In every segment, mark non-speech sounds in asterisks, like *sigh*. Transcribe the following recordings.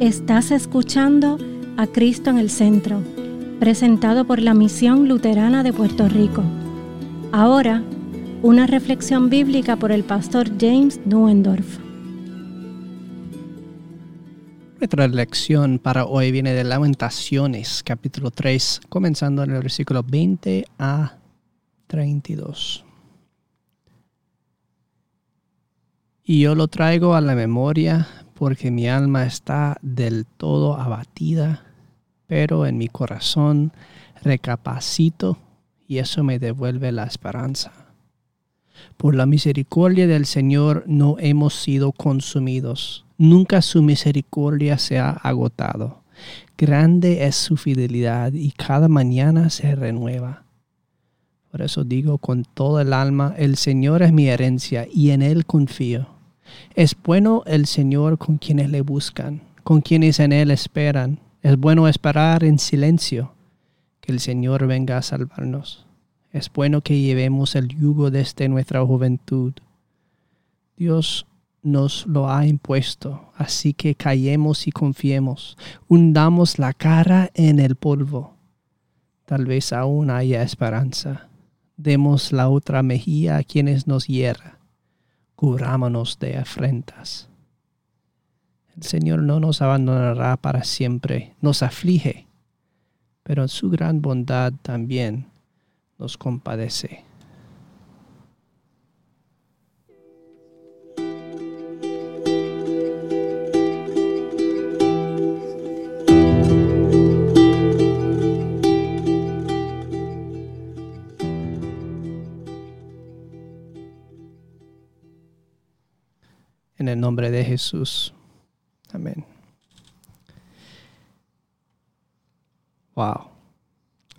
Estás escuchando a Cristo en el Centro, presentado por la Misión Luterana de Puerto Rico. Ahora, una reflexión bíblica por el pastor James Nuendorf. Nuestra lección para hoy viene de Lamentaciones, capítulo 3, comenzando en el versículo 20 a 32. Y yo lo traigo a la memoria porque mi alma está del todo abatida, pero en mi corazón recapacito y eso me devuelve la esperanza. Por la misericordia del Señor no hemos sido consumidos, nunca su misericordia se ha agotado. Grande es su fidelidad y cada mañana se renueva. Por eso digo con todo el alma, el Señor es mi herencia y en Él confío. Es bueno el Señor con quienes le buscan, con quienes en Él esperan. Es bueno esperar en silencio que el Señor venga a salvarnos. Es bueno que llevemos el yugo desde nuestra juventud. Dios nos lo ha impuesto, así que callemos y confiemos, hundamos la cara en el polvo. Tal vez aún haya esperanza. Demos la otra mejilla a quienes nos hierran cubrámonos de afrentas. El Señor no nos abandonará para siempre, nos aflige, pero en su gran bondad también nos compadece. Nombre de Jesús. Amén. Wow.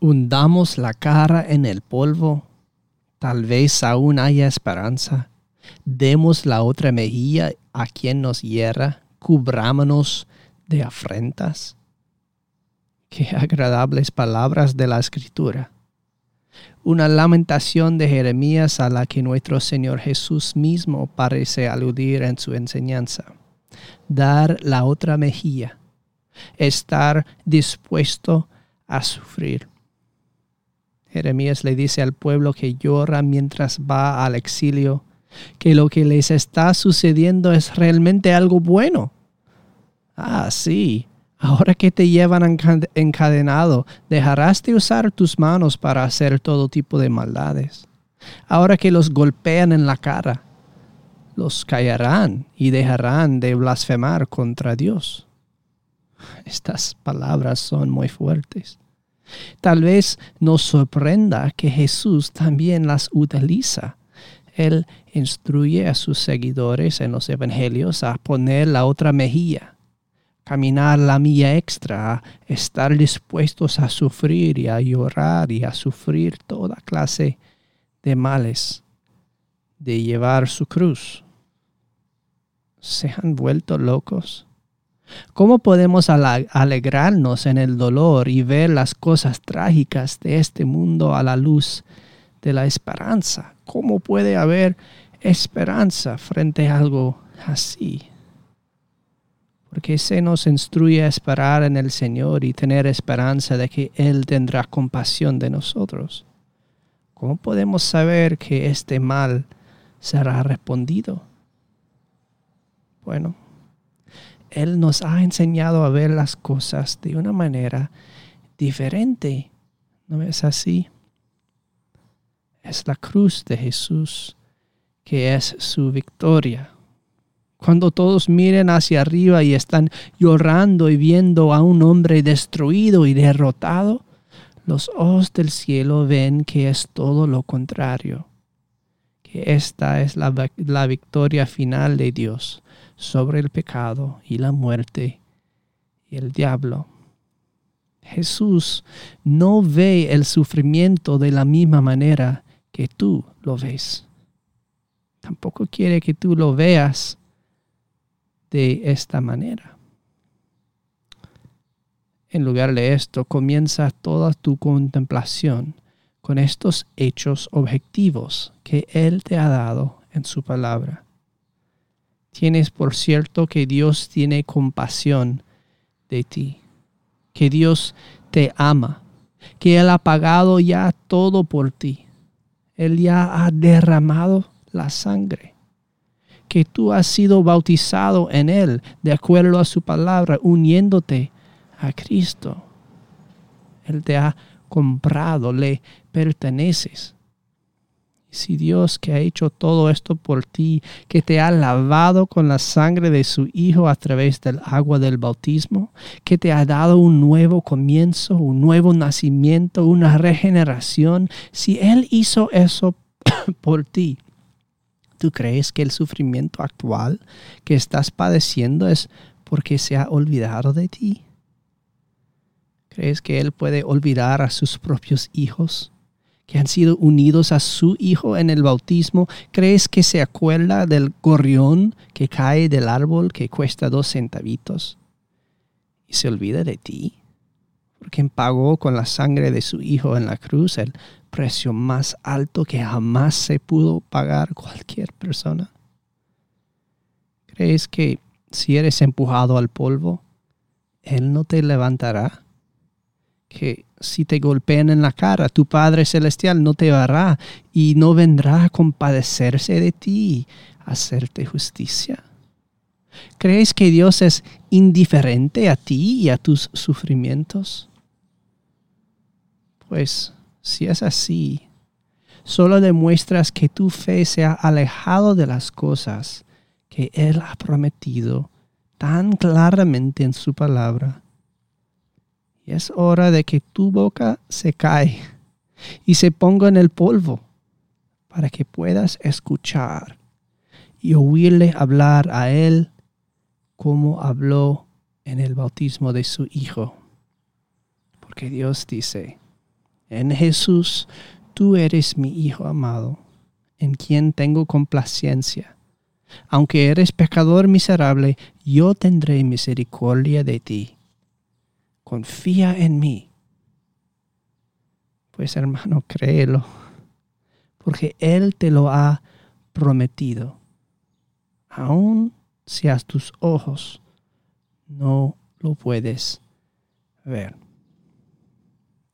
Hundamos la cara en el polvo. Tal vez aún haya esperanza. Demos la otra mejilla a quien nos hierra. Cubrámonos de afrentas. Qué agradables palabras de la escritura una lamentación de Jeremías a la que nuestro Señor Jesús mismo parece aludir en su enseñanza. Dar la otra mejilla, estar dispuesto a sufrir. Jeremías le dice al pueblo que llora mientras va al exilio que lo que les está sucediendo es realmente algo bueno. Ah, sí, Ahora que te llevan encadenado, dejarás de usar tus manos para hacer todo tipo de maldades. Ahora que los golpean en la cara, los callarán y dejarán de blasfemar contra Dios. Estas palabras son muy fuertes. Tal vez nos sorprenda que Jesús también las utiliza. Él instruye a sus seguidores en los evangelios a poner la otra mejilla caminar la milla extra, estar dispuestos a sufrir y a llorar y a sufrir toda clase de males, de llevar su cruz. ¿Se han vuelto locos? ¿Cómo podemos alegrarnos en el dolor y ver las cosas trágicas de este mundo a la luz de la esperanza? ¿Cómo puede haber esperanza frente a algo así? Porque se nos instruye a esperar en el Señor y tener esperanza de que Él tendrá compasión de nosotros. ¿Cómo podemos saber que este mal será respondido? Bueno, Él nos ha enseñado a ver las cosas de una manera diferente. ¿No es así? Es la cruz de Jesús que es su victoria cuando todos miren hacia arriba y están llorando y viendo a un hombre destruido y derrotado, los ojos del cielo ven que es todo lo contrario, que esta es la, la victoria final de Dios sobre el pecado y la muerte y el diablo. Jesús no ve el sufrimiento de la misma manera que tú lo ves. Tampoco quiere que tú lo veas de esta manera. En lugar de esto, comienza toda tu contemplación con estos hechos objetivos que Él te ha dado en su palabra. Tienes por cierto que Dios tiene compasión de ti, que Dios te ama, que Él ha pagado ya todo por ti. Él ya ha derramado la sangre, que tú has sido bautizado en Él de acuerdo a su palabra, uniéndote a Cristo. Él te ha comprado, le perteneces si Dios que ha hecho todo esto por ti, que te ha lavado con la sangre de su Hijo a través del agua del bautismo, que te ha dado un nuevo comienzo, un nuevo nacimiento, una regeneración, si Él hizo eso *coughs* por ti, ¿tú crees que el sufrimiento actual que estás padeciendo es porque se ha olvidado de ti? ¿Crees que Él puede olvidar a sus propios hijos? que han sido unidos a su Hijo en el bautismo, ¿crees que se acuerda del gorrión que cae del árbol que cuesta dos centavitos? Y se olvida de ti, porque pagó con la sangre de su Hijo en la cruz el precio más alto que jamás se pudo pagar cualquier persona. ¿Crees que si eres empujado al polvo, Él no te levantará? que si te golpean en la cara, tu Padre Celestial no te hará y no vendrá a compadecerse de ti, a hacerte justicia. ¿Crees que Dios es indiferente a ti y a tus sufrimientos? Pues si es así, solo demuestras que tu fe se ha alejado de las cosas que Él ha prometido tan claramente en su palabra y es hora de que tu boca se cae y se ponga en el polvo para que puedas escuchar y oírle hablar a Él como habló en el bautismo de su Hijo. Porque Dios dice, en Jesús tú eres mi Hijo amado, en quien tengo complacencia. Aunque eres pecador miserable, yo tendré misericordia de ti confía en mí. Pues hermano, créelo, porque Él te lo ha prometido. Aun si a tus ojos no lo puedes ver.